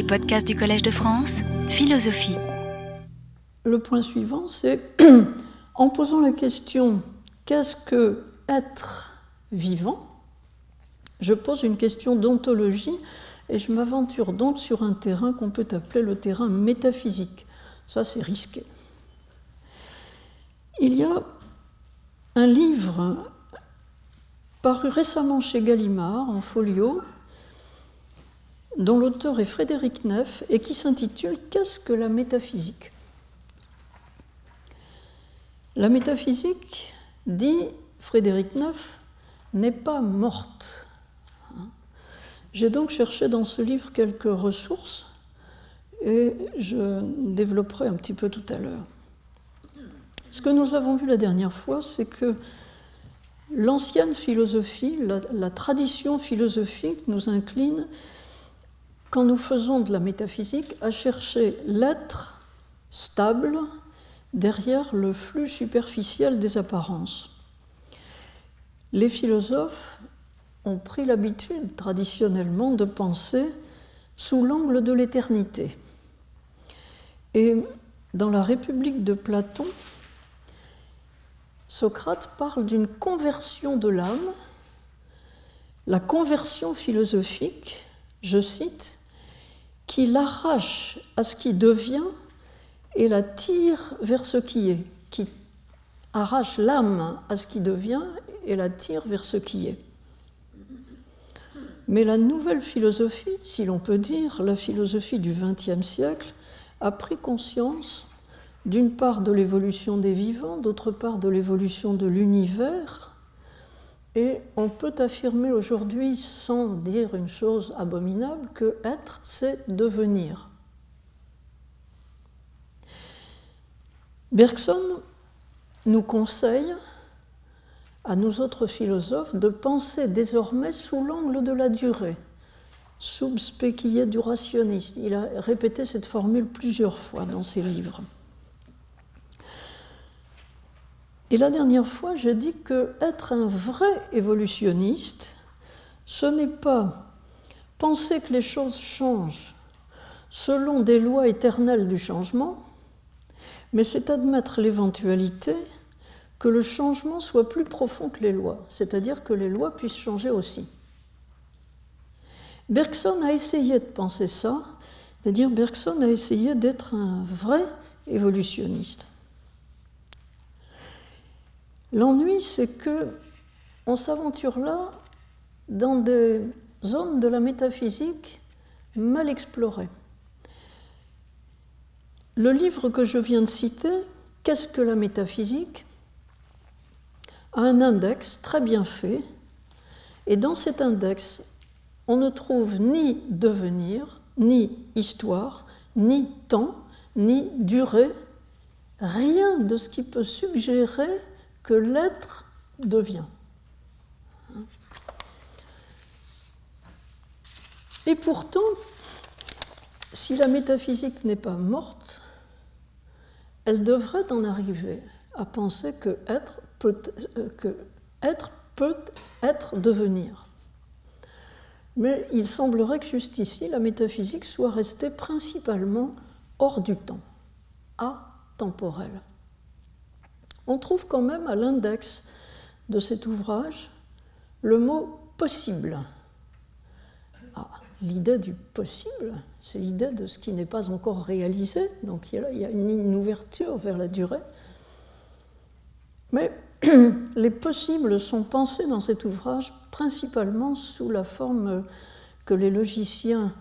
Les du Collège de France, philosophie. Le point suivant, c'est en posant la question qu'est-ce que être vivant? Je pose une question d'ontologie et je m'aventure donc sur un terrain qu'on peut appeler le terrain métaphysique. Ça, c'est risqué. Il y a un livre paru récemment chez Gallimard en folio, dont l'auteur est Frédéric Neff et qui s'intitule Qu'est-ce que la métaphysique? La métaphysique, dit Frédéric Neff, n'est pas morte. J'ai donc cherché dans ce livre quelques ressources et je développerai un petit peu tout à l'heure. Ce que nous avons vu la dernière fois, c'est que l'ancienne philosophie, la, tradition philosophique nous incline, quand nous faisons de la métaphysique, à chercher l'être stable derrière le flux superficiel des apparences. Les philosophes ont pris l'habitude traditionnellement de penser sous l'angle de l'éternité. Et dans la République de Platon, Socrate parle d'une conversion de l'âme, la conversion philosophique, je cite, qui l'arrache à ce qui devient et la tire vers ce qui est, qui arrache l'âme à ce qui devient et la tire vers ce qui est. Mais la nouvelle philosophie, si l'on peut dire, la philosophie du XXe siècle, a pris conscience d'une part de l'évolution des vivants, d'autre part de l'évolution de l'univers. Et on peut affirmer aujourd'hui, sans dire une chose abominable, que être, c'est devenir. Bergson nous conseille, à nous autres philosophes, de penser désormais sous l'angle de la durée, sub durationis. Il a répété cette formule plusieurs fois dans ses livres. Et la dernière fois, j'ai dit que être un vrai évolutionniste, ce n'est pas penser que les choses changent selon des lois éternelles du changement, mais c'est admettre l'éventualité que le changement soit plus profond que les lois, c'est-à-dire que les lois puissent changer aussi. Bergson a essayé de penser ça, c'est-à-dire Bergson a essayé d'être un vrai évolutionniste. L'ennui, c'est que on s'aventure là dans des zones de la métaphysique mal explorées. Le livre que je viens de citer, Qu'est-ce que la métaphysique? a un index très bien fait, et dans cet index, on ne trouve ni devenir, ni histoire, ni temps, ni durée, rien de ce qui peut suggérer que l'être devient. Et pourtant, si la métaphysique n'est pas morte, elle devrait en arriver à penser que être peut, euh, être, être devenir. Mais il semblerait que juste ici, la métaphysique soit restée principalement hors du temps, atemporelle on trouve quand même à l'index de cet ouvrage le mot possible. Ah, l'idée du possible, c'est l'idée de ce qui n'est pas encore réalisé, donc il y a une, ouverture vers la durée. Mais les possibles sont pensés dans cet ouvrage principalement sous la forme que les logiciens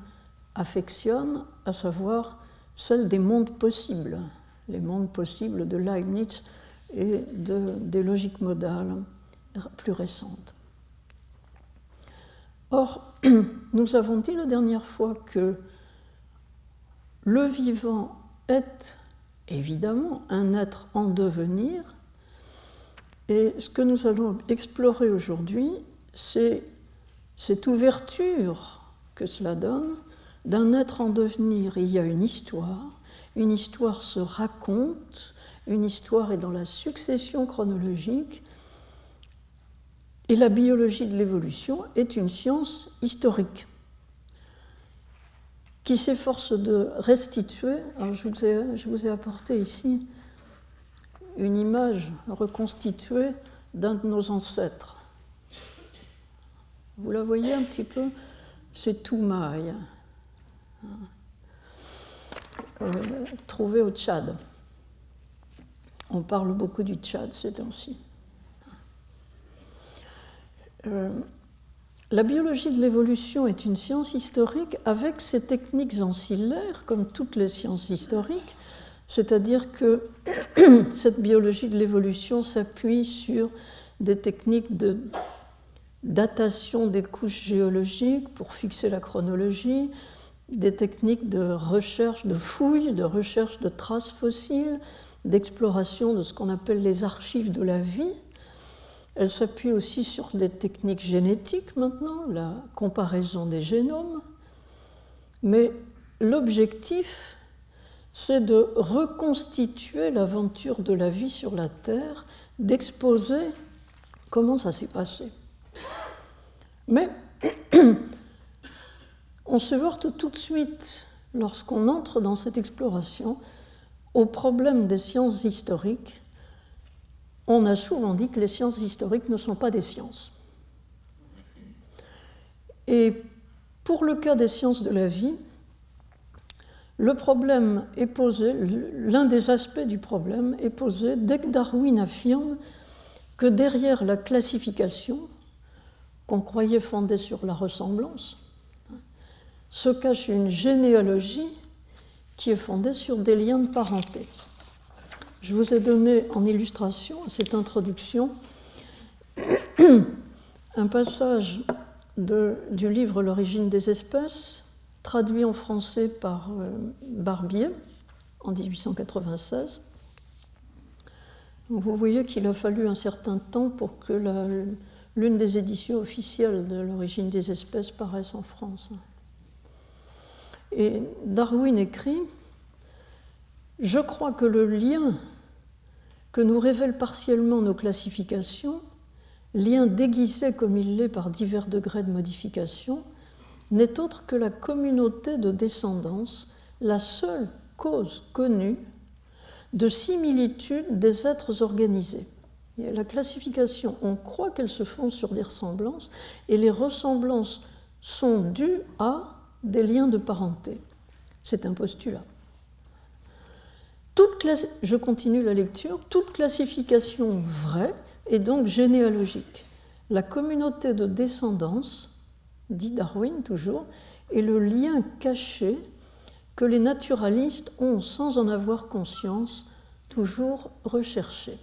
affectionnent, à savoir celle des mondes possibles, les mondes possibles de Leibniz et de, des logiques modales plus récentes. Or, nous avons dit la dernière fois que le vivant est évidemment un être en devenir, et ce que nous allons explorer aujourd'hui, c'est cette ouverture que cela donne d'un être en devenir. Il y a une histoire, une histoire se raconte, une histoire est dans la succession chronologique, et la biologie de l'évolution est une science historique qui s'efforce de restituer. Je vous, ai, apporté ici une image reconstituée d'un de nos ancêtres. Vous la voyez un petit peu? C'est Toumaï, euh, trouvé au Tchad. On parle beaucoup du Tchad ces temps-ci. Euh, la biologie de l'évolution est une science historique avec ses techniques ancillaires, comme toutes les sciences historiques, c'est-à-dire que cette biologie de l'évolution s'appuie sur des techniques de datation des couches géologiques pour fixer la chronologie, des techniques de recherche, de fouilles, de recherche de traces fossiles, d'exploration de ce qu'on appelle les archives de la vie, elle s'appuie aussi sur des techniques génétiques maintenant, la comparaison des génomes. Mais l'objectif, c'est de reconstituer l'aventure de la vie sur la Terre, d'exposer comment ça s'est passé. Mais on se heurte tout de suite, lorsqu'on entre dans cette exploration, au problème des sciences historiques on a souvent dit que les sciences historiques ne sont pas des sciences. Et pour le cas des sciences de la vie, le problème est posé, l'un des aspects du problème est posé dès que Darwin affirme que derrière la classification, qu'on croyait fondée sur la ressemblance, se cache une généalogie qui est fondée sur des liens de parenté. Je vous ai donné en illustration à cette introduction un passage du livre L'origine des espèces, traduit en français par euh, Barbier en 1896. Vous voyez qu'il a fallu un certain temps pour que l'une des éditions officielles de l'origine des espèces paraisse en France. Et Darwin écrit je crois que le lien que nous révèlent partiellement nos classifications, lien déguisé comme il l'est par divers degrés de modification, n'est autre que la communauté de descendance, la seule cause connue de similitude des êtres organisés. la classification, on croit qu'elles se font sur des ressemblances, et les ressemblances sont dues à des liens de parenté. C'est un postulat je continue la lecture, toute classification vraie est donc généalogique. La communauté de descendance, dit Darwin toujours, est le lien caché que les naturalistes ont, sans en avoir conscience, toujours recherché.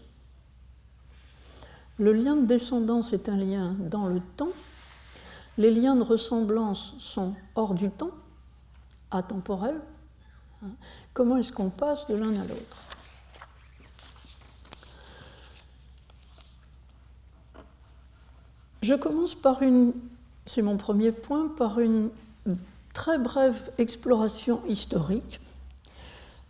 Le lien de descendance est un lien dans le temps. Les liens de ressemblance sont hors du temps, atemporels. Comment est-ce qu'on passe de l'un à l'autre? Je commence par une, c'est mon premier point, par une très brève exploration historique.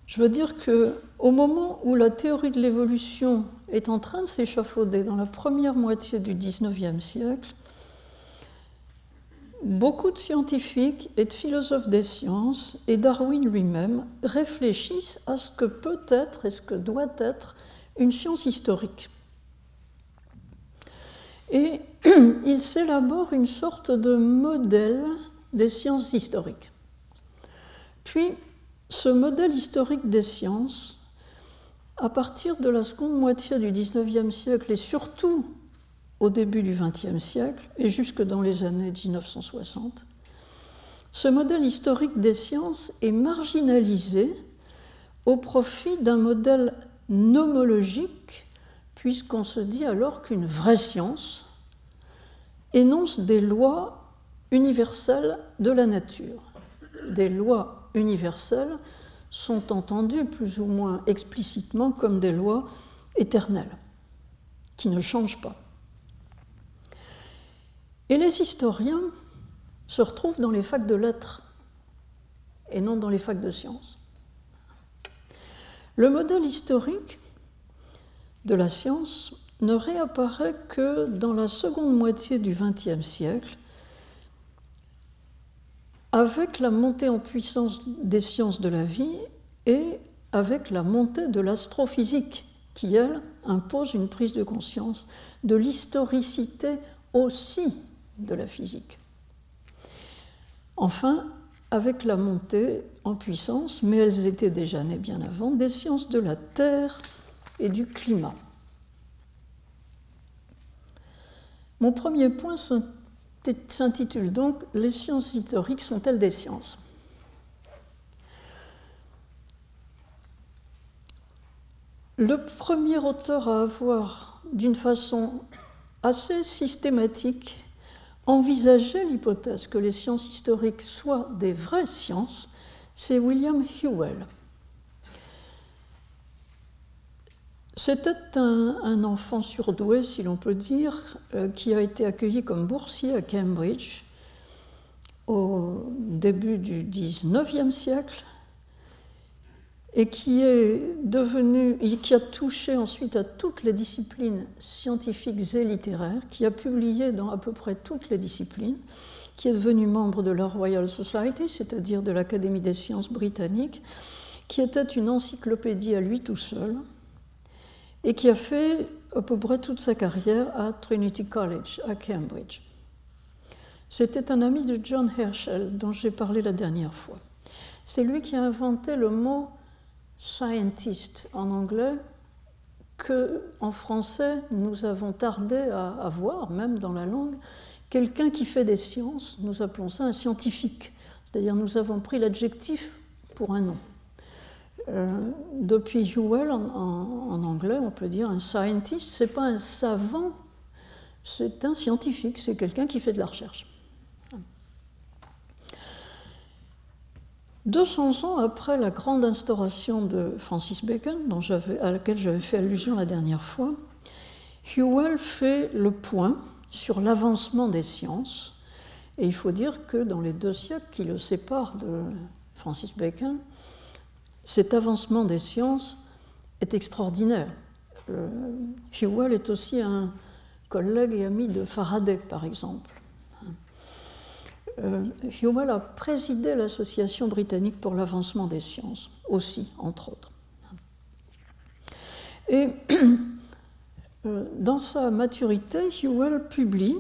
Je veux dire que au moment où la théorie de l'évolution est en train de s'échafauder dans la première moitié du XIXe siècle, Beaucoup de scientifiques et de philosophes des sciences, et Darwin lui-même, réfléchissent à ce que peut être et ce que doit être une science historique. Et ils s'élaborent une sorte de modèle des sciences historiques. Puis, ce modèle historique des sciences, à partir de la seconde moitié du XIXe siècle et surtout au début du XXe siècle et jusque dans les années 1960, ce modèle historique des sciences est marginalisé au profit d'un modèle nomologique, puisqu'on se dit alors qu'une vraie science énonce des lois universelles de la nature. Des lois universelles sont entendues plus ou moins explicitement comme des lois éternelles, qui ne changent pas. Et les historiens se retrouvent dans les facs de lettres et non dans les facs de sciences. Le modèle historique de la science ne réapparaît que dans la seconde moitié du XXe siècle, avec la montée en puissance des sciences de la vie et avec la montée de l'astrophysique, qui, elle, impose une prise de conscience de l'historicité aussi de la physique. Enfin, avec la montée en puissance, mais elles étaient déjà nées bien avant, des sciences de la Terre et du climat. Mon premier point s'intitule donc Les sciences historiques sont-elles des sciences? Le premier auteur à avoir, d'une façon assez systématique, envisagé l'hypothèse que les sciences historiques soient des vraies sciences, c'est William Hewell. C'était un, enfant surdoué, si l'on peut dire, euh, qui a été accueilli comme boursier à Cambridge au début du XIXe siècle et qui est devenu, qui a touché ensuite à toutes les disciplines scientifiques et littéraires, qui a publié dans à peu près toutes les disciplines, qui est devenu membre de la Royal Society, c'est-à-dire de l'Académie des sciences britanniques, qui était une encyclopédie à lui tout seul, et qui a fait à peu près toute sa carrière à Trinity College, à Cambridge. C'était un ami de John Herschel, dont j'ai parlé la dernière fois. C'est lui qui a inventé le mot scientist en anglais que en français nous avons tardé à avoir, même dans la langue. Quelqu'un qui fait des sciences, nous appelons ça un scientifique, c'est-à-dire nous avons pris l'adjectif pour un nom. Euh, depuis Hewell, en, en, anglais, on peut dire un scientist, c'est pas un savant, c'est un scientifique, c'est quelqu'un qui fait de la recherche. 200 ans après la grande instauration de Francis Bacon, dont à laquelle j'avais fait allusion la dernière fois, Hewell fait le point sur l'avancement des sciences. Et il faut dire que dans les deux siècles qui le séparent de Francis Bacon, cet avancement des sciences est extraordinaire. Euh, Hewell est aussi un collègue et ami de Faraday, par exemple. Euh, Hewell a présidé l'Association britannique pour l'avancement des sciences, aussi, entre autres. Et euh, dans sa maturité, Hewell publie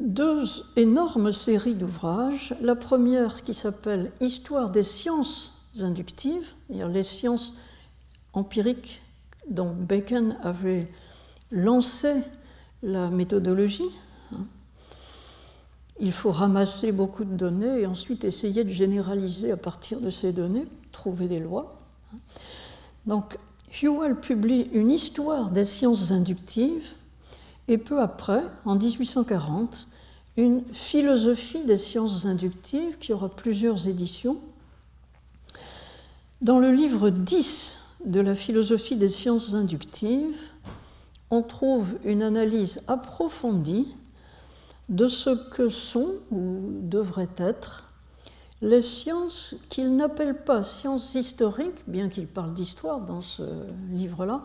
deux énormes séries d'ouvrages. La première, qui s'appelle Histoire des sciences inductives, c'est-à-dire les sciences empiriques dont Bacon avait lancé la méthodologie, il faut ramasser beaucoup de données et ensuite essayer de généraliser à partir de ces données, trouver des lois. Donc, Hewell publie une histoire des sciences inductives et peu après, en 1840, une philosophie des sciences inductives qui aura plusieurs éditions. Dans le livre 10 de la philosophie des sciences inductives, on trouve une analyse approfondie de ce que sont ou devraient être les sciences qu'il n'appelle pas sciences historiques, bien qu'il parle d'histoire dans ce livre-là,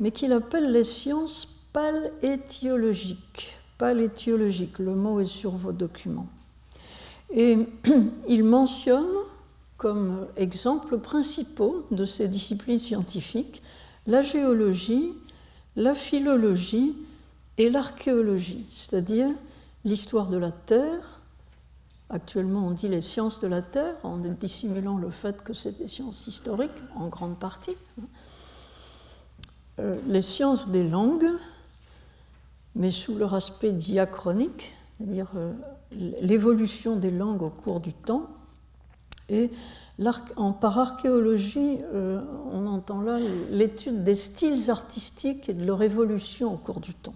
mais qu'il appelle les sciences palétiologiques. Palétiologiques, le mot est sur vos documents. Et il mentionne comme exemples principaux de ces disciplines scientifiques la géologie, la philologie et l'archéologie, c'est-à-dire l'histoire de la Terre. Actuellement, on dit les sciences de la Terre, en dissimulant le fait que c'est des sciences historiques, en grande partie. Euh, les sciences des langues, mais sous leur aspect diachronique, c'est-à-dire euh, l'évolution des langues au cours du temps. Et par archéologie, euh, on entend là l'étude des styles artistiques et de leur évolution au cours du temps.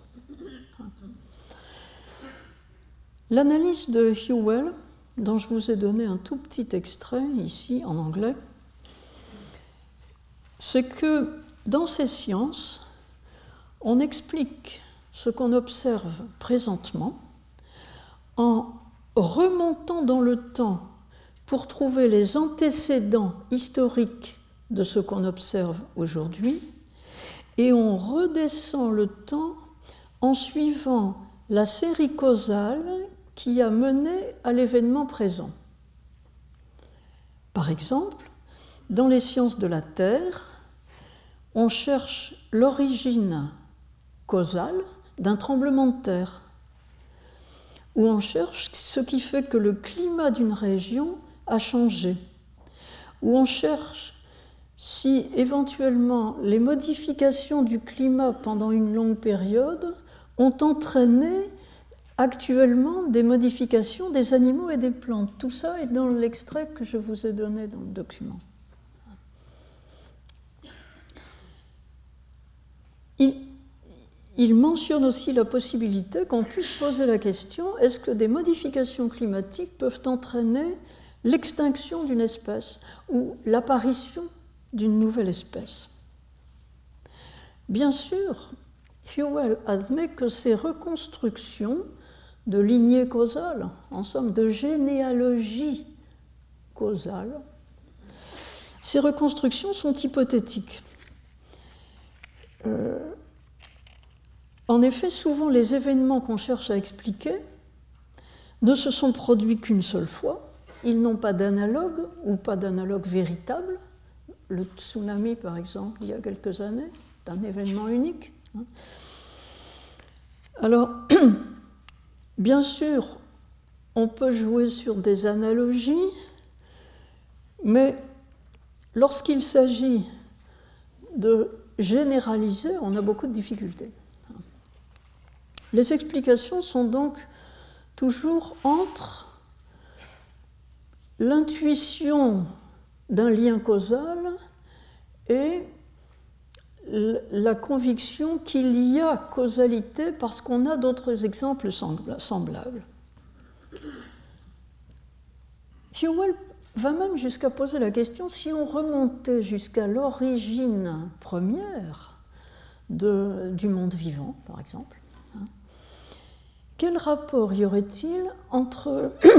L'analyse de Hewell, dont je vous ai donné un tout petit extrait ici en anglais, c'est que dans ces sciences, on explique ce qu'on observe présentement en remontant dans le temps pour trouver les antécédents historiques de ce qu'on observe aujourd'hui, et on redescend le temps en suivant la série causale qui a mené à l'événement présent. Par exemple, dans les sciences de la Terre, on cherche l'origine causale d'un tremblement de terre, ou on cherche ce qui fait que le climat d'une région a changé, ou on cherche si éventuellement les modifications du climat pendant une longue période ont entraîné actuellement des modifications des animaux et des plantes. Tout ça est dans l'extrait que je vous ai donné dans le document. Il, mentionne aussi la possibilité qu'on puisse poser la question est-ce que des modifications climatiques peuvent entraîner l'extinction d'une espèce ou l'apparition d'une nouvelle espèce? Bien sûr, Hewell admet que ces reconstructions de lignées causales, en somme de généalogie causale, ces reconstructions sont hypothétiques. Euh, en effet, souvent les événements qu'on cherche à expliquer ne se sont produits qu'une seule fois, ils n'ont pas d'analogue ou pas d'analogue véritable, le tsunami, par exemple, il y a quelques années, est un événement unique. Hein. Alors, bien sûr, on peut jouer sur des analogies, mais lorsqu'il s'agit de généraliser, on a beaucoup de difficultés. Les explications sont donc toujours entre l'intuition d'un lien causal et la conviction qu'il y a causalité parce qu'on a d'autres exemples semblables. Hewell va même jusqu'à poser la question si on remontait jusqu'à l'origine première du monde vivant, par exemple, hein, quel rapport y aurait-il entre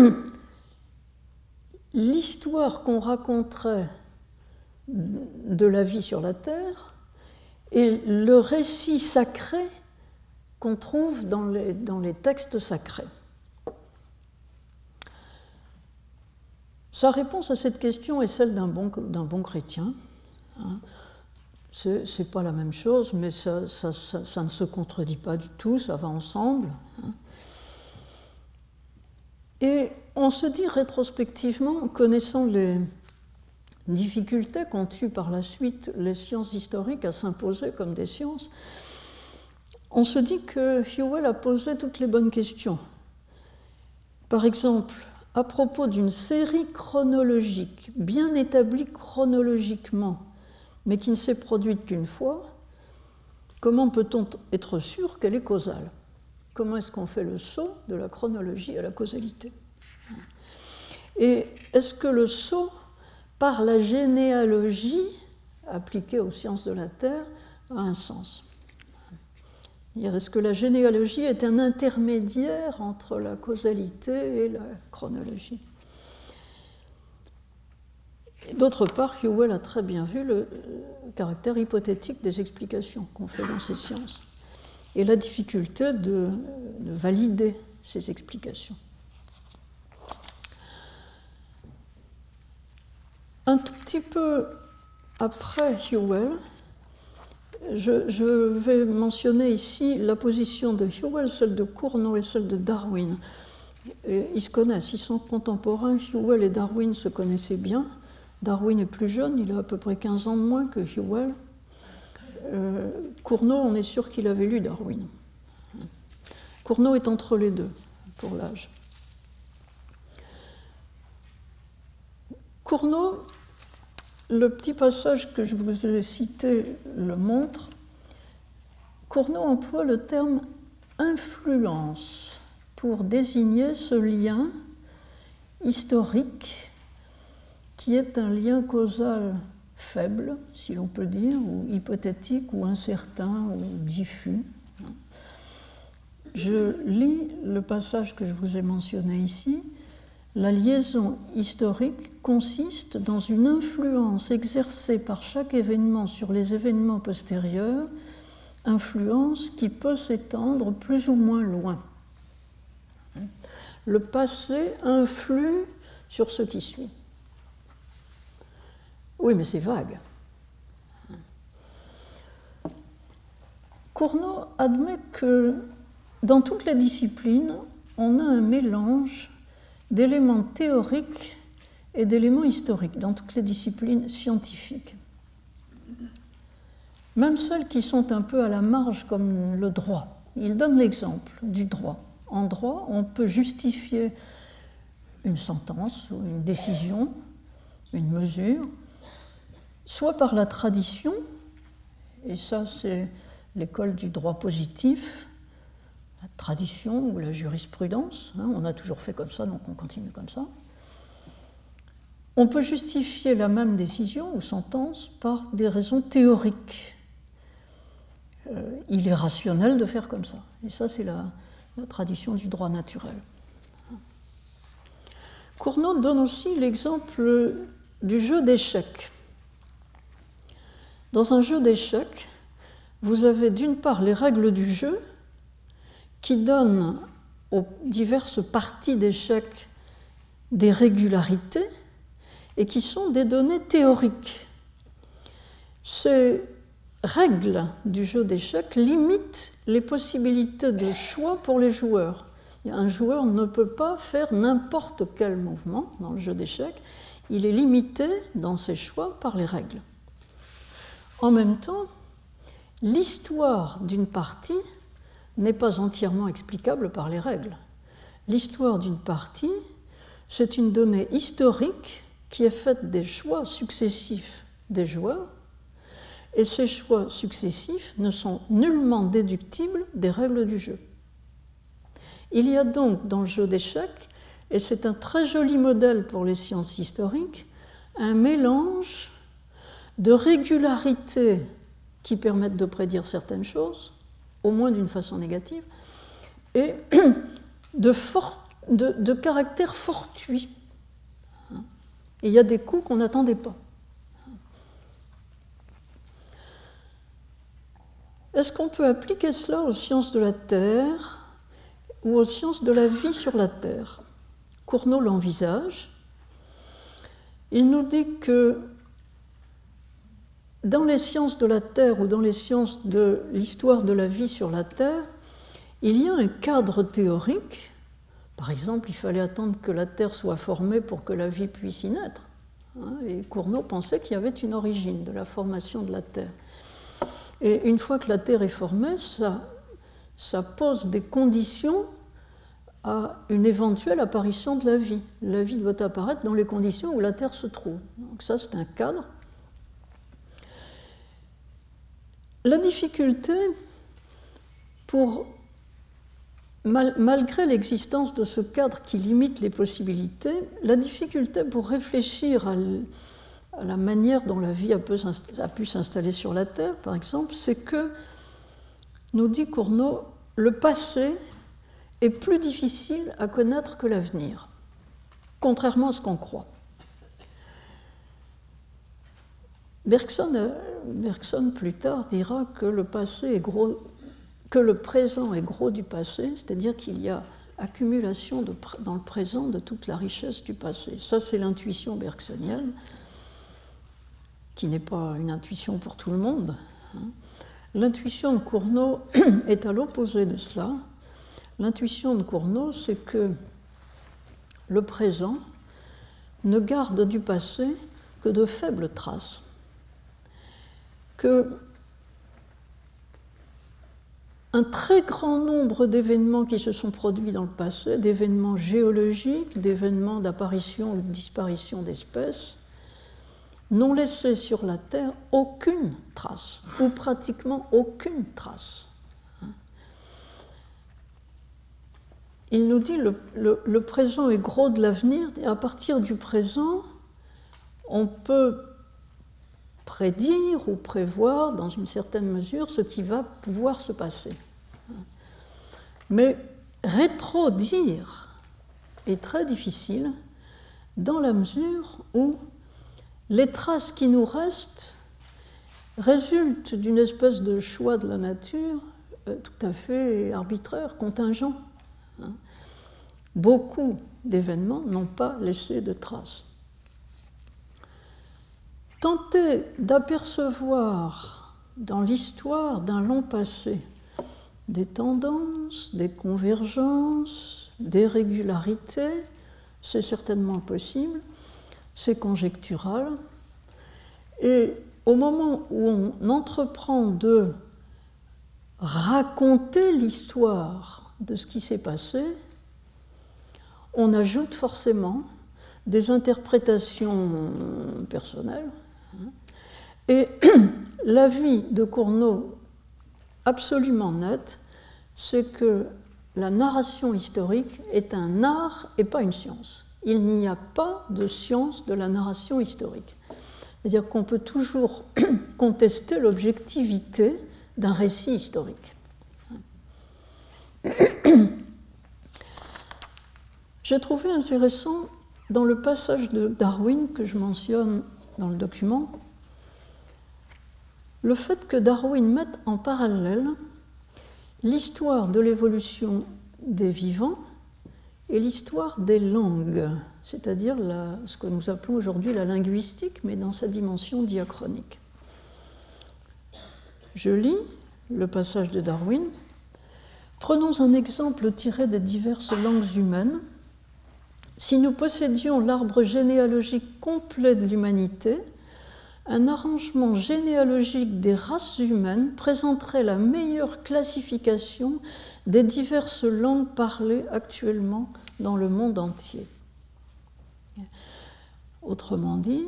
l'histoire qu'on raconterait de la vie sur la Terre et le récit sacré qu'on trouve dans les, textes sacrés. Sa réponse à cette question est celle d'un bon, chrétien. Hein. Ce n'est pas la même chose, mais ça, ne se contredit pas du tout, ça va ensemble. Hein. Et on se dit rétrospectivement, connaissant les difficultés qu'ont eu par la suite les sciences historiques à s'imposer comme des sciences, on se dit que Hewell a posé toutes les bonnes questions. Par exemple, à propos d'une série chronologique, bien établie chronologiquement, mais qui ne s'est produite qu'une fois, comment peut-on être sûr qu'elle est causale? Comment est-ce qu'on fait le saut de la chronologie à la causalité? Et est-ce que le saut par la généalogie appliquée aux sciences de la Terre a un sens Est-ce que la généalogie est un intermédiaire entre la causalité et la chronologie? D'autre part, Hewell a très bien vu le caractère hypothétique des explications qu'on fait dans ces sciences et la difficulté de, valider ces explications. Un tout petit peu après Hewell, je, vais mentionner ici la position de Hewell, celle de Cournot et celle de Darwin. ils se connaissent, ils sont contemporains. Hewell et Darwin se connaissaient bien. Darwin est plus jeune, il a à peu près 15 ans de moins que Hewell. Euh, Cournot, on est sûr qu'il avait lu Darwin. Cournot est entre les deux pour l'âge. Cournot, le petit passage que je vous ai cité le montre. Cournot emploie le terme influence pour désigner ce lien historique qui est un lien causal faible, si l'on peut dire, ou hypothétique, ou incertain, ou diffus. Je lis le passage que je vous ai mentionné ici. La liaison historique consiste dans une influence exercée par chaque événement sur les événements postérieurs, influence qui peut s'étendre plus ou moins loin. le passé influe sur ce qui suit. Oui, mais c'est vague. Cournot admet que dans toutes les disciplines, on a un mélange d'éléments théoriques et d'éléments historiques, dans toutes les disciplines scientifiques. Même celles qui sont un peu à la marge, comme le droit. Il donne l'exemple du droit. En droit, on peut justifier une sentence ou une décision, une mesure, soit par la tradition, et ça c'est l'école du droit positif, la tradition ou la jurisprudence, hein, on a toujours fait comme ça, donc on continue comme ça. On peut justifier la même décision ou sentence par des raisons théoriques. Euh, il est rationnel de faire comme ça. Et ça, c'est la, la tradition du droit naturel. Cournot donne aussi l'exemple du jeu d'échecs. Dans un jeu d'échecs, vous avez d'une part les règles du jeu qui donnent aux diverses parties d'échecs des régularités et qui sont des données théoriques. Ces règles du jeu d'échecs limitent les possibilités de choix pour les joueurs. Un joueur ne peut pas faire n'importe quel mouvement dans le jeu d'échecs, il est limité dans ses choix par les règles. En même temps, l'histoire d'une partie n'est pas entièrement explicable par les règles. L'histoire d'une partie, c'est une donnée historique qui est faite des choix successifs des joueurs, et ces choix successifs ne sont nullement déductibles des règles du jeu. Il y a donc dans le jeu d'échecs, et c'est un très joli modèle pour les sciences historiques, un mélange de régularités qui permettent de prédire certaines choses, au moins d'une façon négative, et de, de, caractère fortuit. Il y a des coups qu'on n'attendait pas. Est-ce qu'on peut appliquer cela aux sciences de la Terre ou aux sciences de la vie sur la Terre? Cournot l'envisage. Il nous dit que dans les sciences de la Terre ou dans les sciences de l'histoire de la vie sur la Terre, il y a un cadre théorique. Par exemple, il fallait attendre que la Terre soit formée pour que la vie puisse y naître. Hein, et Cournot pensait qu'il y avait une origine de la formation de la Terre. Et une fois que la Terre est formée, ça, ça pose des conditions à une éventuelle apparition de la vie. La vie doit apparaître dans les conditions où la Terre se trouve. Donc ça, c'est un cadre La difficulté, pour, malgré l'existence de ce cadre qui limite les possibilités, la difficulté pour réfléchir à, la manière dont la vie a, pu s'installer sur la Terre, par exemple, c'est que, nous dit Cournot, le passé est plus difficile à connaître que l'avenir, contrairement à ce qu'on croit. Bergson, Bergson, plus tard, dira que le présent est gros du passé, c'est-à-dire qu'il y a accumulation dans le présent de toute la richesse du passé. Ça, c'est l'intuition bergsonienne, qui n'est pas une intuition pour tout le monde. Hein. L'intuition de Cournot est à l'opposé de cela. L'intuition de Cournot, c'est que le présent ne garde du passé que de faibles traces un très grand nombre d'événements qui se sont produits dans le passé, d'événements géologiques, d'événements d'apparition ou de disparition d'espèces, n'ont laissé sur la Terre aucune trace, ou pratiquement aucune trace. Il nous dit le, le présent est gros de l'avenir, et à partir du présent, on peut prédire ou prévoir dans une certaine mesure ce qui va pouvoir se passer. Mais rétro-dire est très difficile dans la mesure où les traces qui nous restent résultent d'une espèce de choix de la nature euh, tout à fait arbitraire, contingent. beaucoup d'événements n'ont pas laissé de traces. Tenter d'apercevoir dans l'histoire d'un long passé des tendances, des convergences, des régularités, c'est certainement possible, c'est conjectural. Et au moment où on entreprend de raconter l'histoire de ce qui s'est passé, on ajoute forcément des interprétations personnelles. Et l'avis de Cournot, absolument net, c'est que la narration historique est un art et pas une science. Il n'y a pas de science de la narration historique. C'est-à-dire qu'on peut toujours contester l'objectivité d'un récit historique. J'ai trouvé intéressant dans le passage de Darwin que je mentionne dans le document, le fait que Darwin mette en parallèle l'histoire de l'évolution des vivants et l'histoire des langues, c'est-à-dire ce que nous appelons aujourd'hui la linguistique, mais dans sa dimension diachronique. Je lis le passage de Darwin. Prenons un exemple tiré des diverses langues humaines si nous possédions l'arbre généalogique complet de l'humanité, un arrangement généalogique des races humaines présenterait la meilleure classification des diverses langues parlées actuellement dans le monde entier. Autrement dit,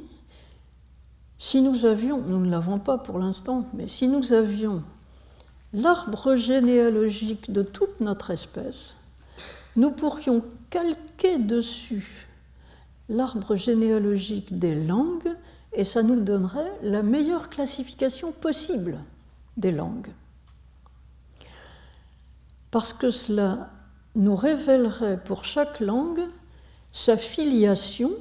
si nous avions, nous ne l'avons pas pour l'instant, mais si nous avions l'arbre généalogique de toute notre espèce, nous pourrions calquer dessus l'arbre généalogique des langues et ça nous donnerait la meilleure classification possible des langues. Parce que cela nous révélerait pour chaque langue sa filiation,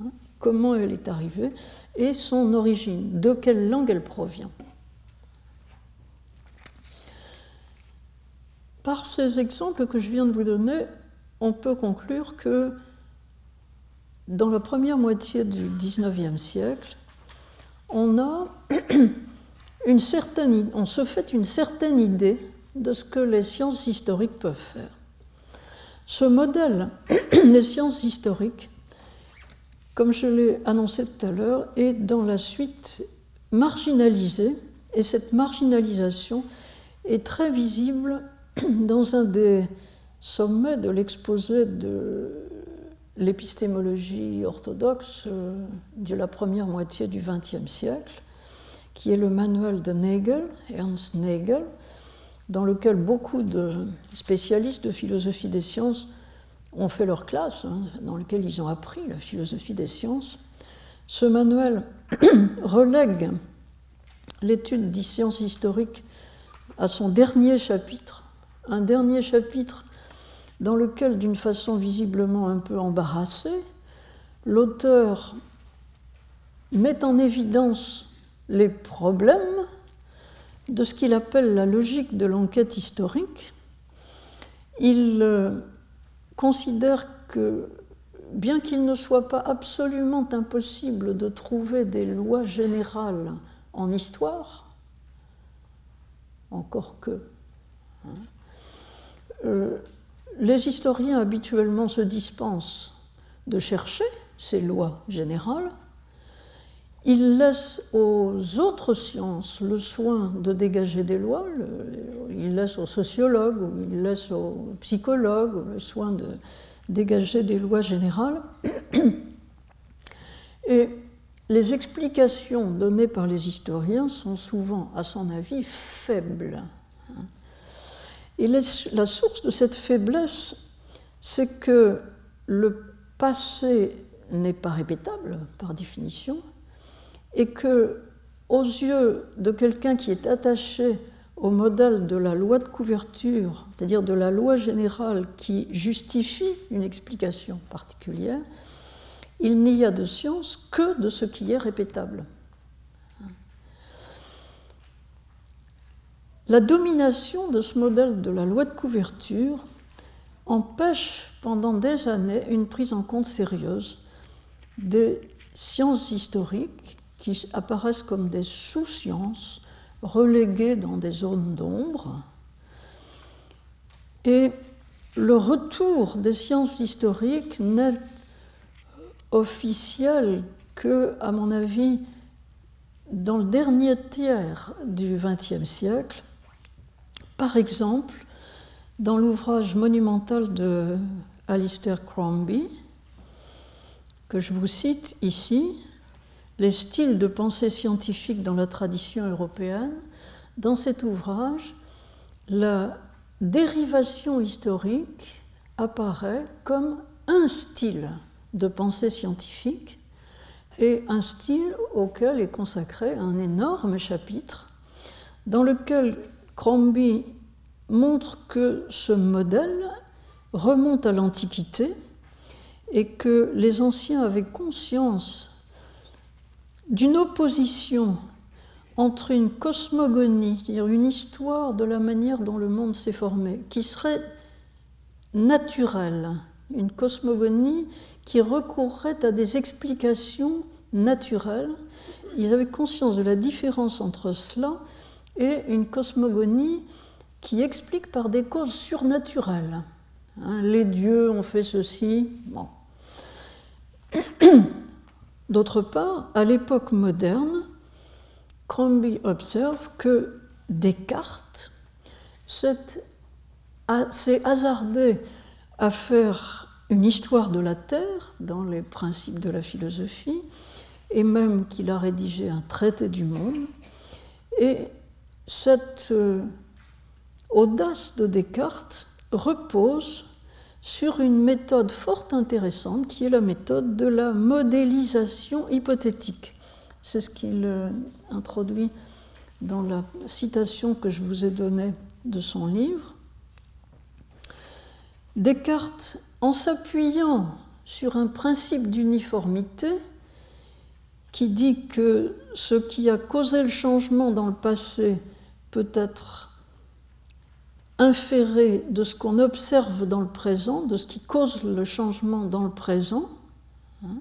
hein, comment elle est arrivée, et son origine, de quelle langue elle provient. Par ces exemples que je viens de vous donner, on peut conclure que dans la première moitié du XIXe siècle, on, se fait une certaine idée de ce que les sciences historiques peuvent faire. Ce modèle des sciences historiques, comme je l'ai annoncé tout à l'heure, est dans la suite marginalisé, et cette marginalisation est très visible dans un des sommets de l'exposé de l'épistémologie orthodoxe euh, de la première moitié du XXe siècle, qui est le manuel de Nagel, Ernst Nagel, dans lequel beaucoup de spécialistes de philosophie des sciences ont fait leur classe, hein, dans lequel ils ont appris la philosophie des sciences. Ce manuel relègue l'étude des sciences historiques à son dernier chapitre, un dernier chapitre dans lequel, d'une façon visiblement un peu embarrassée, l'auteur met en évidence les problèmes de ce qu'il appelle la logique de l'enquête historique. Il euh, considère que, bien qu'il ne soit pas absolument impossible de trouver des lois générales en histoire, encore que, hein, euh, les historiens habituellement se dispensent de chercher ces lois générales. Ils laissent aux autres sciences le soin de dégager des lois, ils laissent aux sociologues ou ils aux psychologues le soin de dégager des lois générales. Et les explications données par les historiens sont souvent, à son avis, faibles. Et la source de cette faiblesse, c'est que le passé n'est pas répétable par définition, et que, aux yeux de quelqu'un qui est attaché au modèle de la loi de couverture, c'est-à-dire de la loi générale qui justifie une explication particulière, il n'y a de science que de ce qui est répétable. La domination de ce modèle de la loi de couverture empêche pendant des années une prise en compte sérieuse des sciences historiques qui apparaissent comme des sous-sciences reléguées dans des zones d'ombre. Et le retour des sciences historiques n'est officiel que, à mon avis, dans le dernier tiers du XXe siècle, par exemple, dans l'ouvrage monumental de Alistair Crombie, que je vous cite ici, Les styles de pensée scientifique dans la tradition européenne, dans cet ouvrage, la dérivation historique apparaît comme un style de pensée scientifique et un style auquel est consacré un énorme chapitre dans lequel Crombie montre que ce modèle remonte à l'Antiquité et que les anciens avaient conscience d'une opposition entre une cosmogonie, c'est-à-dire une histoire de la manière dont le monde s'est formé, qui serait naturelle, une cosmogonie qui recourrait à des explications naturelles. Ils avaient conscience de la différence entre cela et une cosmogonie qui explique par des causes surnaturelles. Hein, les dieux ont fait ceci. D'autre part, à l'époque moderne, Crombie observe que Descartes s'est hasardé à faire une histoire de la Terre dans les principes de la philosophie, et même qu'il a rédigé un traité du monde. Cette euh, audace de Descartes repose sur une méthode fort intéressante qui est la méthode de la modélisation hypothétique. C'est ce qu'il euh, introduit dans la citation que je vous ai donnée de son livre. Descartes, en s'appuyant sur un principe d'uniformité qui dit que ce qui a causé le changement dans le passé peut être inféré de ce qu'on observe dans le présent, de ce qui cause le changement dans le présent. Hein.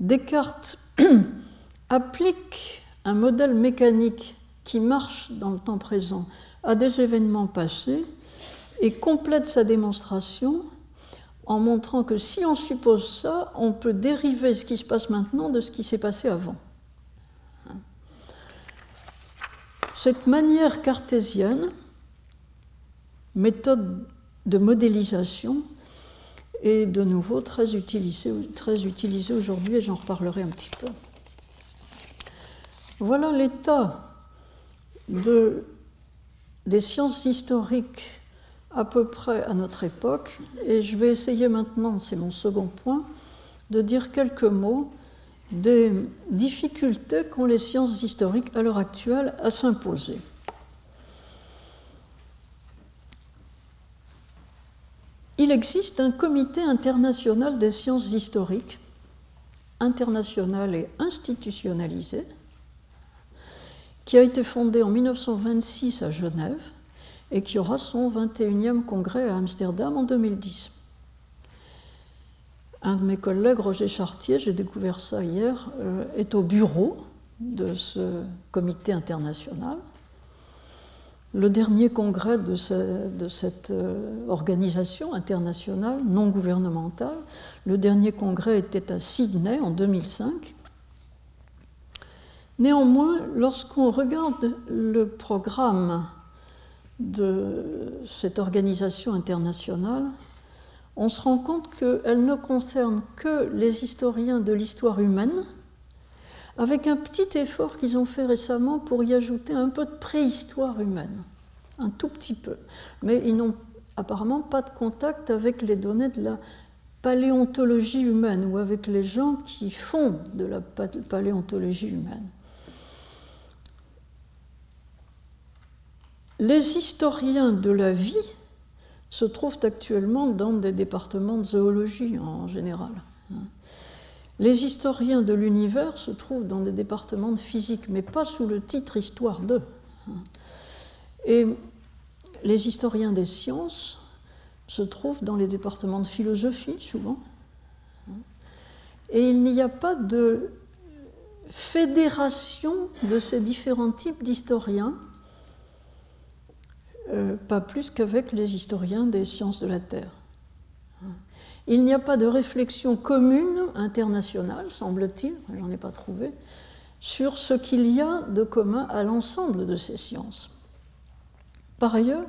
Descartes applique un modèle mécanique qui marche dans le temps présent à des événements passés et complète sa démonstration en montrant que si on suppose ça, on peut dériver ce qui se passe maintenant de ce qui s'est passé avant. Cette manière cartésienne méthode de modélisation est de nouveau très utilisée, aujourd'hui et j'en reparlerai un petit peu. Voilà l'état de, des sciences historiques à peu près à notre époque et je vais essayer maintenant, c'est mon second point, de dire quelques mots des difficultés qu'ont les sciences historiques à l'heure actuelle à s'imposer. il existe un comité international des sciences historiques, international et institutionnalisé, qui a été fondé en 1926 à Genève et qui aura son 21e congrès à Amsterdam en 2010. Un de mes collègues, Roger Chartier, j'ai découvert ça hier, euh, est au bureau de ce comité international. Le dernier congrès de, cette euh, organisation internationale non gouvernementale, le dernier congrès était à Sydney en 2005. Néanmoins, lorsqu'on regarde le programme de cette organisation internationale, on se rend compte qu'elle ne concerne que les historiens de l'histoire humaine, avec un petit effort qu'ils ont fait récemment pour y ajouter un peu de préhistoire humaine, un tout petit peu. Mais ils n'ont apparemment pas de contact avec les données de la paléontologie humaine ou avec les gens qui font de la paléontologie humaine. Les historiens de la vie se trouvent actuellement dans des départements de zoologie en général. Hein. Les historiens de l'univers se trouvent dans des départements de physique, mais pas sous le titre Histoire d'eux. Et les historiens des sciences se trouve dans les départements de philosophie, souvent. Et il n'y a pas de fédération de ces différents types d'historiens, euh, pas plus qu'avec les historiens des sciences de la Terre. Il n'y a pas de réflexion commune internationale, semble-t-il, j'en ai pas trouvé, sur ce qu'il y a de commun à l'ensemble de ces sciences. Par ailleurs,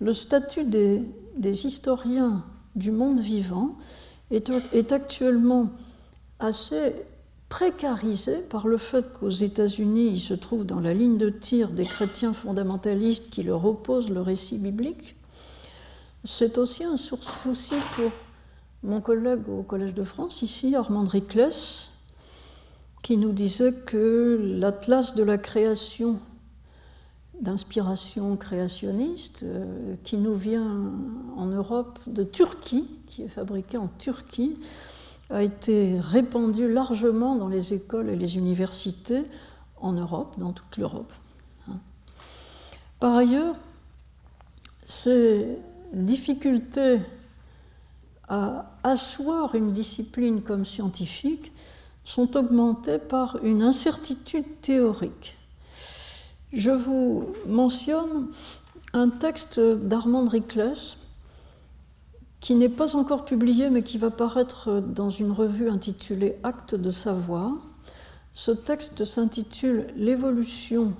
le statut des, historiens du monde vivant est, est, actuellement assez précarisé par le fait qu'aux États-Unis, il se trouve dans la ligne de tir des chrétiens fondamentalistes qui leur opposent le récit biblique. C'est aussi un souci pour mon collègue au Collège de France, ici, Armand Riclès, qui nous disait que l'atlas de la création d'inspiration créationniste euh, qui nous vient en Europe de Turquie, qui est fabriqué en Turquie, a été répandu largement dans les écoles et les universités en Europe, dans toute l'Europe. Hein. Par ailleurs, ces difficultés à asseoir une discipline comme scientifique sont augmentées par une incertitude théorique. Je vous mentionne un texte d'Armand Riclès qui n'est pas encore publié mais qui va paraître dans une revue intitulée Actes de savoir. Ce texte s'intitule L'évolution,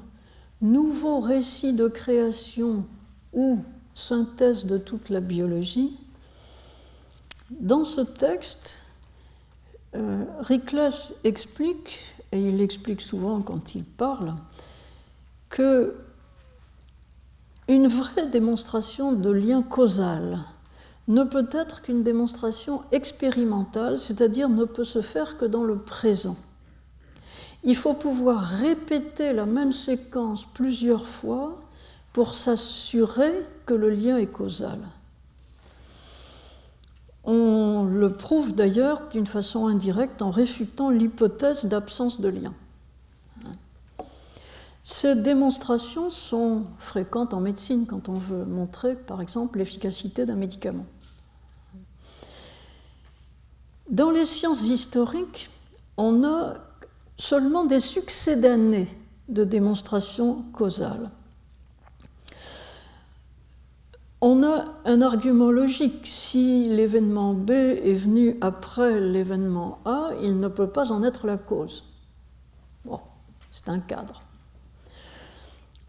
nouveau récit de création ou synthèse de toute la biologie dans ce texte, euh, explique, et il l'explique souvent quand il parle, que une vraie démonstration de lien causal ne peut être qu'une démonstration expérimentale, c'est-à-dire ne peut se faire que dans le présent. Il faut pouvoir répéter la même séquence plusieurs fois pour s'assurer que le lien est causal. On le prouve d'ailleurs d'une façon indirecte en réfutant l'hypothèse d'absence de lien. Ces démonstrations sont fréquentes en médecine quand on veut montrer, par exemple, l'efficacité d'un médicament. Dans les sciences historiques, on a seulement des succès d'années de démonstrations causales on a un argument logique. Si l'événement B est venu après l'événement A, il ne peut pas en être la cause. Bon, c'est un cadre.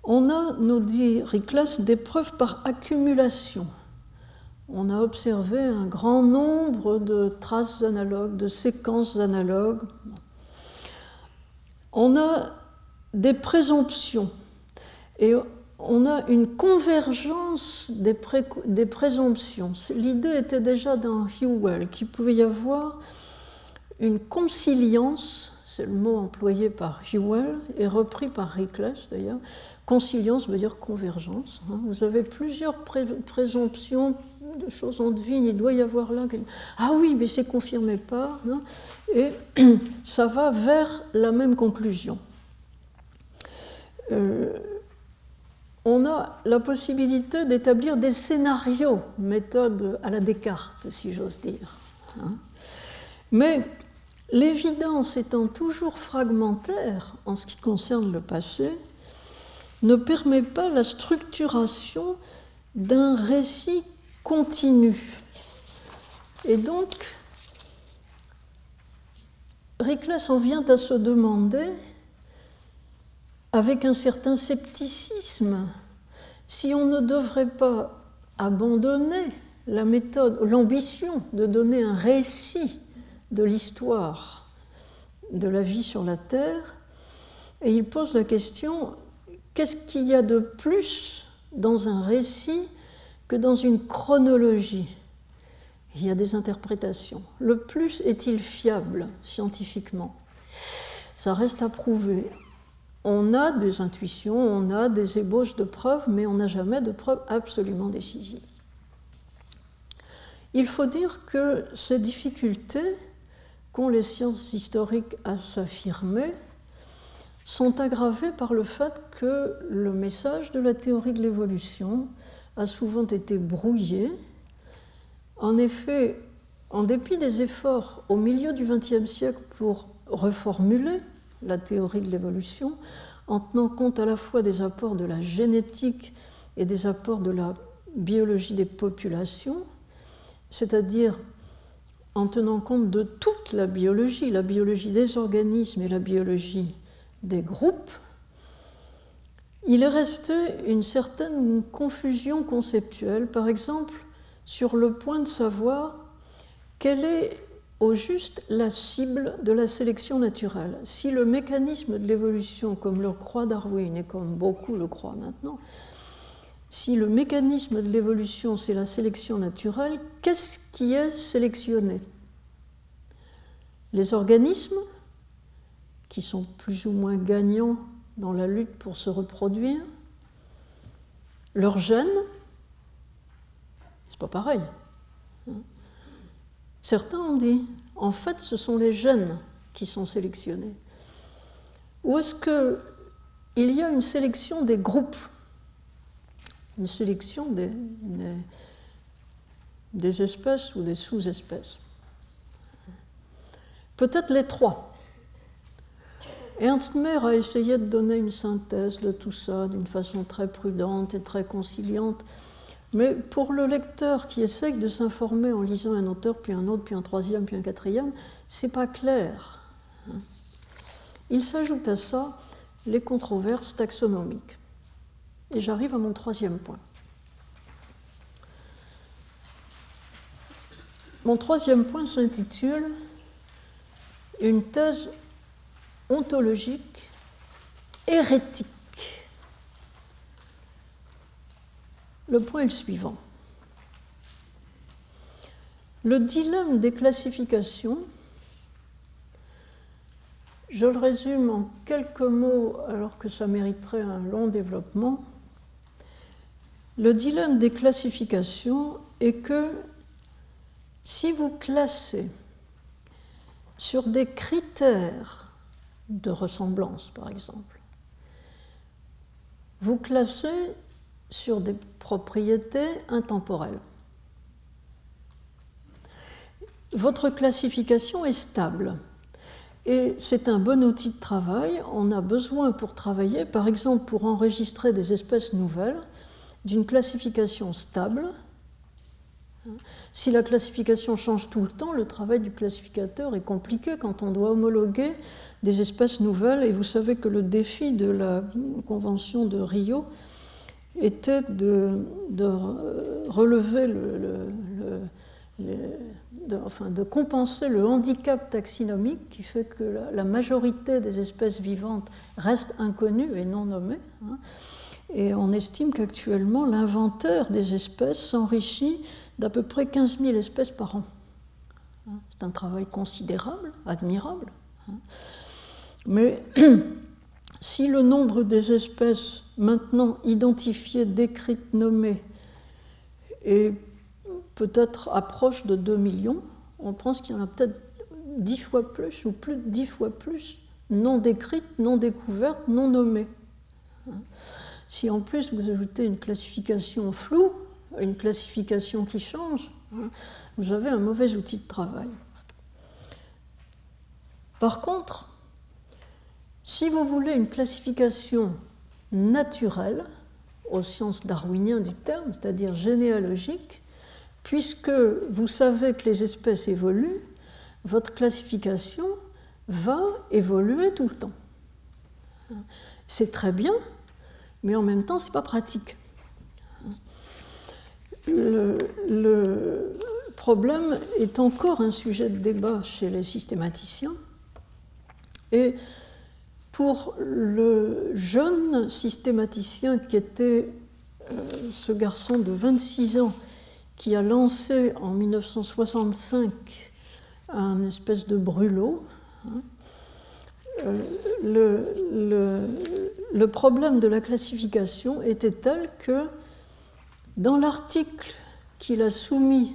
On a, nous dit Riclas, des preuves par accumulation. On a observé un grand nombre de traces analogues, de séquences analogues. On a des présomptions. Et on a une convergence des, présomptions. L'idée était déjà dans Hewell qu'il pouvait y avoir une conciliance, c'est le mot employé par Hewell et repris par Rickless d'ailleurs. Conciliance veut dire convergence. Hein. Vous avez plusieurs présomptions de choses en devine, il doit y avoir là. Ah oui, mais c'est confirmé pas. Hein. et ça va vers la même conclusion. Euh, on a la possibilité d'établir des scénarios, méthode à la Descartes, si j'ose dire. Hein. Mais l'évidence étant toujours fragmentaire en ce qui concerne le passé, ne permet pas la structuration d'un récit continu. Et donc, Riclas en vient à se demander avec un certain scepticisme si on ne devrait pas abandonner la méthode, l'ambition de donner un récit de l'histoire de la vie sur la Terre, et il pose la question, qu'est-ce qu'il y a de plus dans un récit que dans une chronologie? Il y a des interprétations. Le plus est-il fiable scientifiquement? Ça reste à prouver on a des intuitions, on a des ébauches de preuves, mais on n'a jamais de preuves absolument décisives. Il faut dire que ces difficultés qu'ont les sciences historiques à s'affirmer sont aggravées par le fait que le message de la théorie de l'évolution a souvent été brouillé. En effet, en dépit des efforts au milieu du XXe siècle pour reformuler la théorie de l'évolution, en tenant compte à la fois des apports de la génétique et des apports de la biologie des populations, c'est-à-dire en tenant compte de toute la biologie, la biologie des organismes et la biologie des groupes, il est resté une certaine confusion conceptuelle, par exemple sur le point de savoir quelle est au juste la cible de la sélection naturelle. Si le mécanisme de l'évolution, comme le croit Darwin et comme beaucoup le croient maintenant, si le mécanisme de l'évolution c'est la sélection naturelle, qu'est-ce qui est sélectionné? Les organismes, qui sont plus ou moins gagnants dans la lutte pour se reproduire, leurs gènes, c'est pas pareil. Certains ont dit, en fait, ce sont les gènes qui sont sélectionnés. Ou est-ce qu'il y a une sélection des groupes, une sélection des espèces ou des sous-espèces? Peut-être les trois. Ernst Mayr a essayé de donner une synthèse de tout ça d'une façon très prudente et très conciliante. Mais pour le lecteur qui essaye de s'informer en lisant un auteur, puis un autre, puis un troisième, puis un quatrième, c'est pas clair. Il s'ajoute à ça les controverses taxonomiques. Et j'arrive à mon troisième point. Mon troisième point s'intitule Une thèse ontologique hérétique. Le point est le suivant. Le dilemme des classifications, je le résume en quelques mots alors que ça mériterait un long développement. Le dilemme des classifications est que si vous classez sur des critères de ressemblance, par exemple, vous classez sur des propriétés intemporelles. Votre classification est stable et c'est un bon outil de travail. On a besoin pour travailler, par exemple pour enregistrer des espèces nouvelles, d'une classification stable. Si la classification change tout le temps, le travail du classificateur est compliqué quand on doit homologuer des espèces nouvelles. Et vous savez que le défi de la Convention de Rio, était de compenser le handicap taxinomique qui fait que la, majorité des espèces vivantes restent inconnues et non nommées. Hein. Et on estime qu'actuellement, l'inventaire des espèces s'enrichit d'à peu près 15 000 espèces par an. Hein. C'est un travail considérable, admirable. Hein. Mais si le nombre des espèces maintenant identifiées, décrites, nommées est peut-être approche de 2 millions, on pense qu'il y en a peut-être 10 fois plus ou plus de 10 fois plus non décrites, non découvertes, non nommées. Si en plus vous ajoutez une classification floue, une classification qui change, vous avez un mauvais outil de travail. Par contre, si vous voulez une classification naturelle, au sens darwinien du terme, c'est-à-dire généalogique, puisque vous savez que les espèces évoluent, votre classification va évoluer tout le temps. C'est très bien, mais en même temps, ce n'est pas pratique. Le, problème est encore un sujet de débat chez les systématiciens. Et pour le jeune systématicien qui était euh, ce garçon de 26 ans qui a lancé en 1965 un espèce de brûlot, hein, euh, le, le, problème de la classification était tel que dans l'article qu'il a soumis,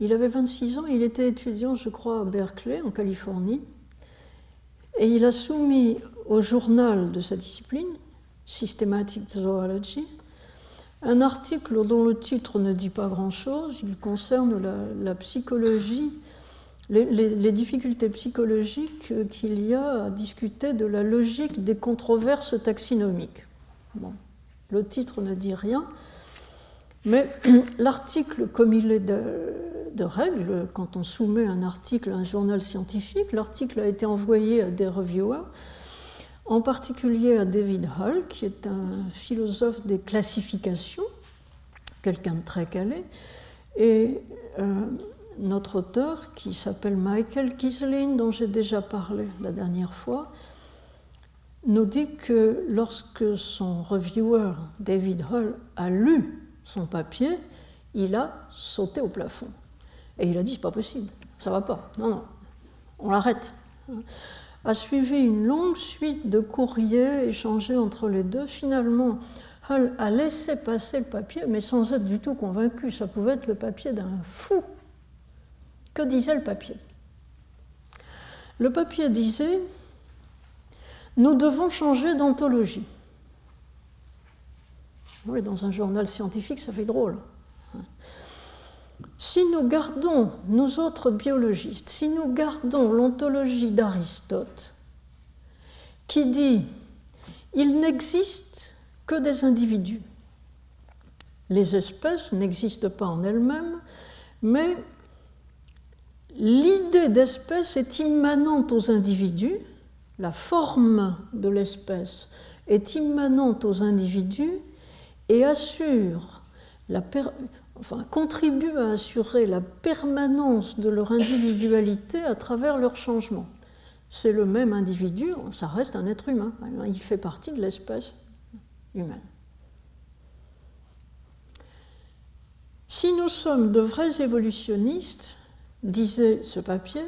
il avait 26 ans, il était étudiant, je crois, à Berkeley, en Californie, et il a soumis au journal de sa discipline, Systematic Zoology, un article dont le titre ne dit pas grand-chose, il concerne la, psychologie, les, difficultés psychologiques qu'il y a à discuter de la logique des controverses taxinomiques. Bon, le titre ne dit rien, mais l'article, comme il est de, de, règle, quand on soumet un article à un journal scientifique, l'article a été envoyé à des reviewers en particulier à David Hull, qui est un philosophe des classifications, quelqu'un de très calé, et euh, notre auteur, qui s'appelle Michael Kiselin, dont j'ai déjà parlé la dernière fois, nous dit que lorsque son reviewer, David Hull, a lu son papier, il a sauté au plafond. Et il a dit, c'est pas possible, ça va pas, non, non, on l'arrête a suivi une longue suite de courriers échangés entre les deux. Finalement, Hull a laissé passer le papier, mais sans être du tout convaincu. Ça pouvait être le papier d'un fou. Que disait le papier? Le papier disait Nous devons changer d'anthologie. Oui, dans un journal scientifique, ça fait drôle. Si nous gardons, nous autres biologistes, si nous gardons l'ontologie d'Aristote, qui dit il n'existe que des individus, les espèces n'existent pas en elles-mêmes, mais l'idée d'espèce est immanente aux individus, la forme de l'espèce est immanente aux individus et assure contribuent à assurer la permanence de leur individualité à travers leur changement. C'est le même individu, ça reste un être humain, il fait partie de l'espèce humaine. Si nous sommes de vrais évolutionnistes, disait ce papier,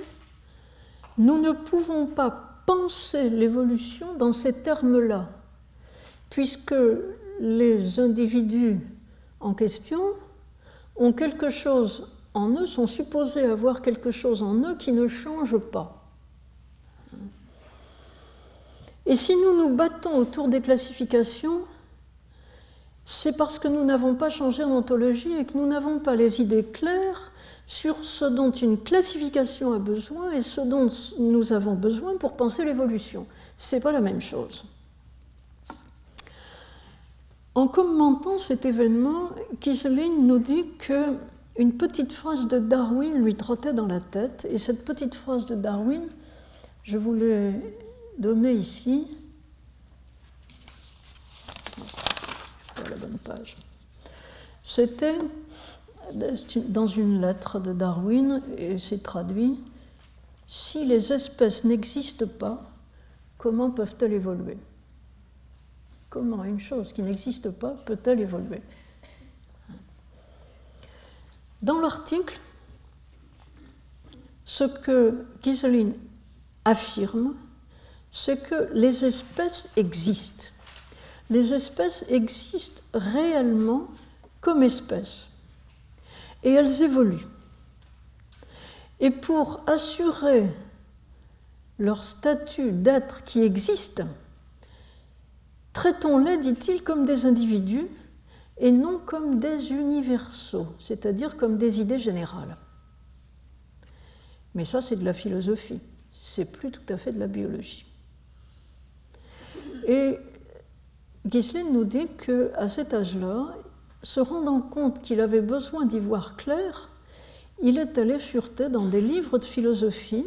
nous ne pouvons pas penser l'évolution dans ces termes-là, puisque les individus en question ont quelque chose en eux, sont supposés avoir quelque chose en eux qui ne change pas. Et si nous nous battons autour des classifications, c'est parce que nous n'avons pas changé en ontologie et que nous n'avons pas les idées claires sur ce dont une classification a besoin et ce dont nous avons besoin pour penser l'évolution. Ce n'est pas la même chose. En commentant cet événement, Kiselin nous dit que une petite phrase de Darwin lui trottait dans la tête, et cette petite phrase de Darwin, je vous l'ai donnée ici. Pas la bonne page. C'était dans une lettre de Darwin, et c'est traduit Si les espèces n'existent pas, comment peuvent-elles évoluer? Comment une chose qui n'existe pas peut-elle évoluer? Dans l'article, ce que Giselin affirme, c'est que les espèces existent. Les espèces existent réellement comme espèces. Et elles évoluent. Et pour assurer leur statut d'être qui existe, Traitons-les, dit-il, comme des individus et non comme des universaux, c'est-à-dire comme des idées générales. Mais ça, c'est de la philosophie, c'est plus tout à fait de la biologie. Et Gislin nous dit qu'à cet âge-là, se rendant compte qu'il avait besoin d'y voir clair, il est allé fureter dans des livres de philosophie,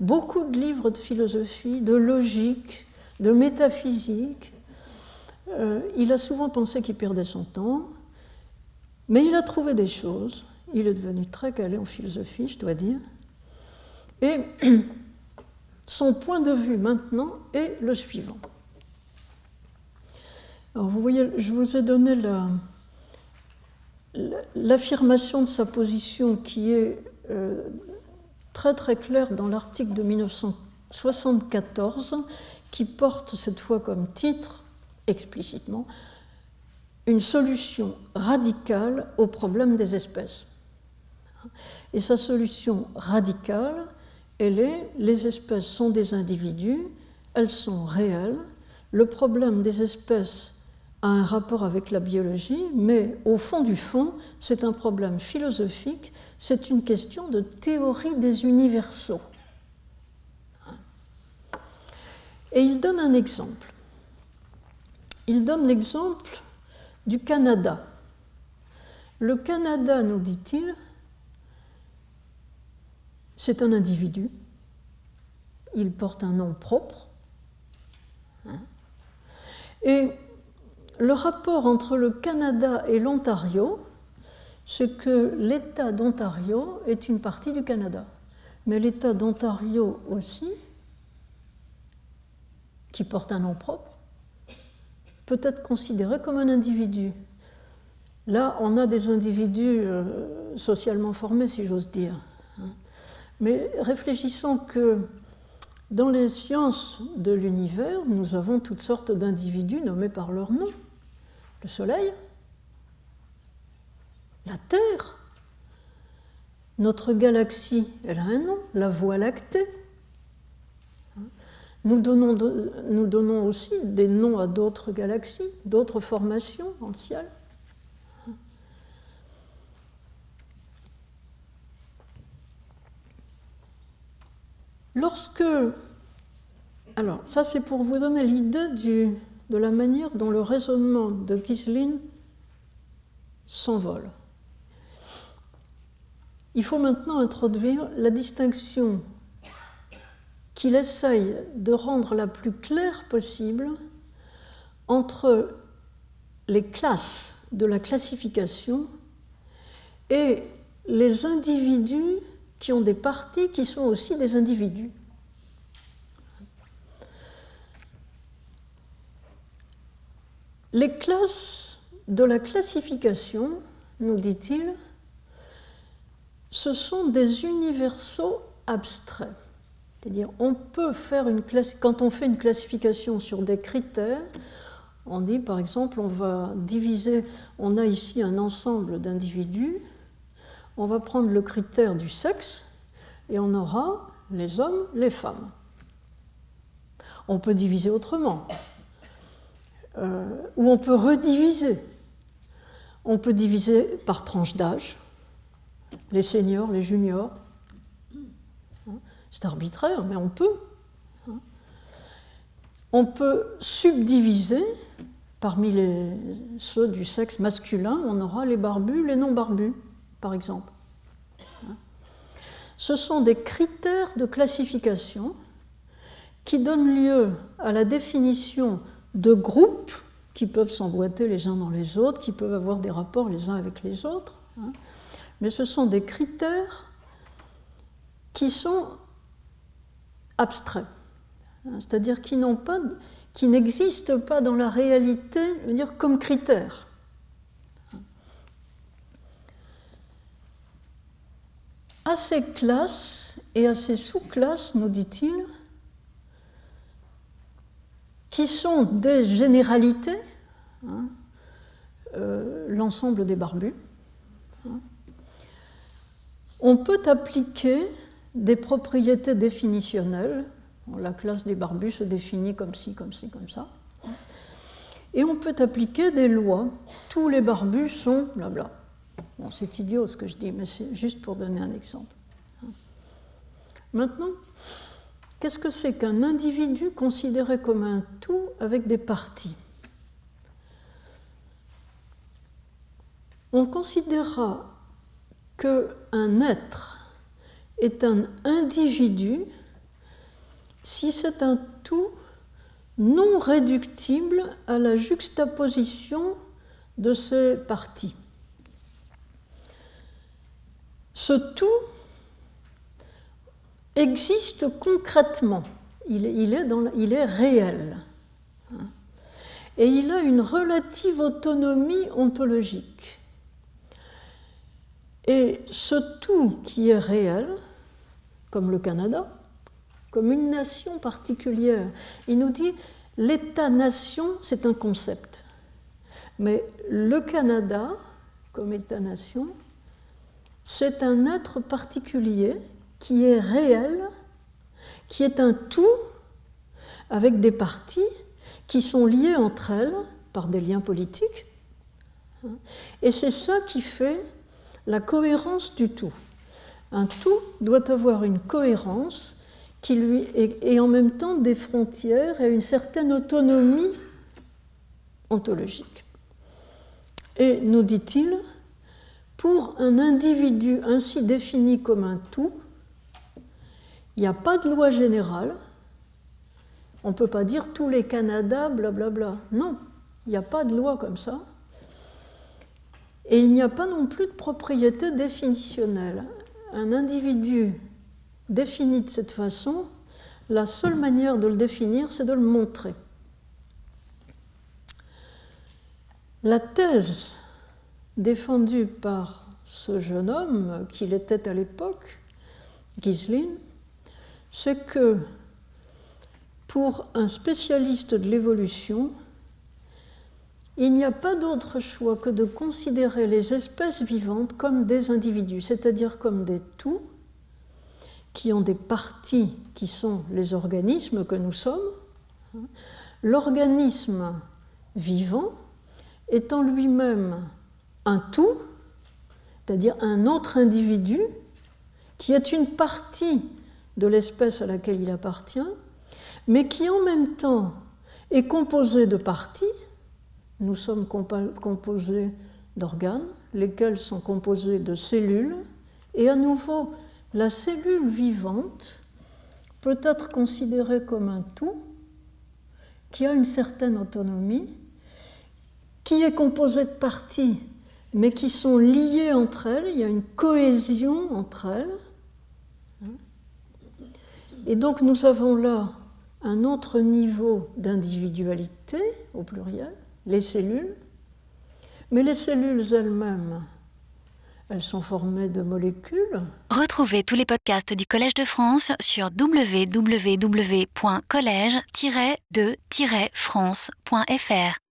beaucoup de livres de philosophie, de logique, de métaphysique. Euh, il a souvent pensé qu'il perdait son temps, mais il a trouvé des choses. Il est devenu très calé en philosophie, je dois dire. Et son point de vue maintenant est le suivant. Alors vous voyez, je vous ai donné l'affirmation de sa position qui est euh, très très claire dans l'article de 1974 qui porte cette fois comme titre, explicitement, une solution radicale au problème des espèces. Et sa solution radicale, elle est, les espèces sont des individus, elles sont réelles, le problème des espèces a un rapport avec la biologie, mais au fond du fond, c'est un problème philosophique, c'est une question de théorie des universaux. Et il donne un exemple. Il donne l'exemple du Canada. Le Canada, nous dit-il, c'est un individu. Il porte un nom propre. Et le rapport entre le Canada et l'Ontario, c'est que l'État d'Ontario est une partie du Canada. Mais l'État d'Ontario aussi, qui porte un nom propre, peut être considéré comme un individu. Là, on a des individus euh, socialement formés, si j'ose dire. Mais réfléchissons que dans les sciences de l'univers, nous avons toutes sortes d'individus nommés par leur nom le Soleil, la Terre. Notre galaxie, elle a un nom, la Voie lactée. Nous donnons, nous donnons aussi des noms à d'autres galaxies, d'autres formations dans le ciel. Lorsque. Alors, ça c'est pour vous donner l'idée du, de la manière dont le raisonnement de Gislin s'envole. Il faut maintenant introduire la distinction qu'il essaye de rendre la plus claire possible entre les classes de la classification et les individus qui ont des parties qui sont aussi des individus. Les classes de la classification, nous dit-il, ce sont des universaux abstraits. C'est-à-dire, on peut faire une quand on fait une classification sur des critères, on dit par exemple, on va diviser, on a ici un ensemble d'individus, on va prendre le critère du sexe et on aura les hommes, les femmes. On peut diviser autrement. Euh, où on peut rediviser. On peut diviser par tranche d'âge, les seniors, les juniors. C'est arbitraire, mais on peut. On peut subdiviser parmi ceux du sexe masculin, on aura les barbus, les non-barbus, par exemple. Ce sont des critères de classification qui donnent lieu à la définition de groupes qui peuvent s'emboîter les uns dans les autres, qui peuvent avoir des rapports les uns avec les autres. Hein. Mais ce sont des critères qui sont abstraits, hein, c'est-à-dire qui qui n'existent pas dans la réalité, je veux dire comme critères. À ces classes et à ces sous-classes, nous dit-il, qui sont des généralités, hein, euh, l'ensemble des barbus. Hein. On peut appliquer des propriétés définitionnelles. la classe des barbus se définit comme ci, comme ci, comme ça. Et on peut appliquer des lois. Tous les barbus sont blabla. Bon, c'est idiot ce que je dis, mais c'est juste pour donner un exemple. Hein. Maintenant, Qu'est-ce que c'est qu'un individu considéré comme un tout avec des parties? On considérera qu'un être est un individu si c'est un tout non réductible à la juxtaposition de ses parties. Ce tout existe concrètement, il, est, réel. Et il a une relative autonomie ontologique. Et ce tout qui est réel, comme le Canada, comme une nation particulière, il nous dit l'État-nation, c'est un concept. Mais le Canada, comme État-nation, c'est un être particulier qui est réel, qui est un tout avec des parties qui sont liées entre elles par des liens politiques. Et c'est ça qui fait la cohérence du tout. Un tout doit avoir une cohérence qui lui et en même temps des frontières et une certaine autonomie ontologique. Et nous dit-il, pour un individu ainsi défini comme un tout, il n'y a pas de loi générale. On ne peut pas dire tous les Canada, blablabla. Non, il n'y a pas de loi comme ça. Et il n'y a pas non plus de propriété définitionnelle. Un individu défini de cette façon, la seule manière de le définir, c'est de le montrer. La thèse défendue par ce jeune homme, qu'il était à l'époque, Gislin, c'est que pour un spécialiste de l'évolution, il n'y a pas d'autre choix que de considérer les espèces vivantes comme des individus, c'est-à-dire comme des tout, qui ont des parties qui sont les organismes que nous sommes. L'organisme vivant est en lui-même un tout, c'est-à-dire un autre individu, qui est une partie de l'espèce à laquelle il appartient, mais qui en même temps est composé de parties. Nous sommes composés d'organes, lesquels sont composés de cellules, et à nouveau, la cellule vivante peut être considérée comme un tout qui a une certaine autonomie, qui est composée de parties, mais qui sont liées entre elles, il y a une cohésion entre elles. Et donc nous avons là un autre niveau d'individualité, au pluriel, les cellules, mais les cellules elles-mêmes, elles sont formées de molécules. Retrouvez tous les podcasts du Collège de France sur www.collège-de-france.fr.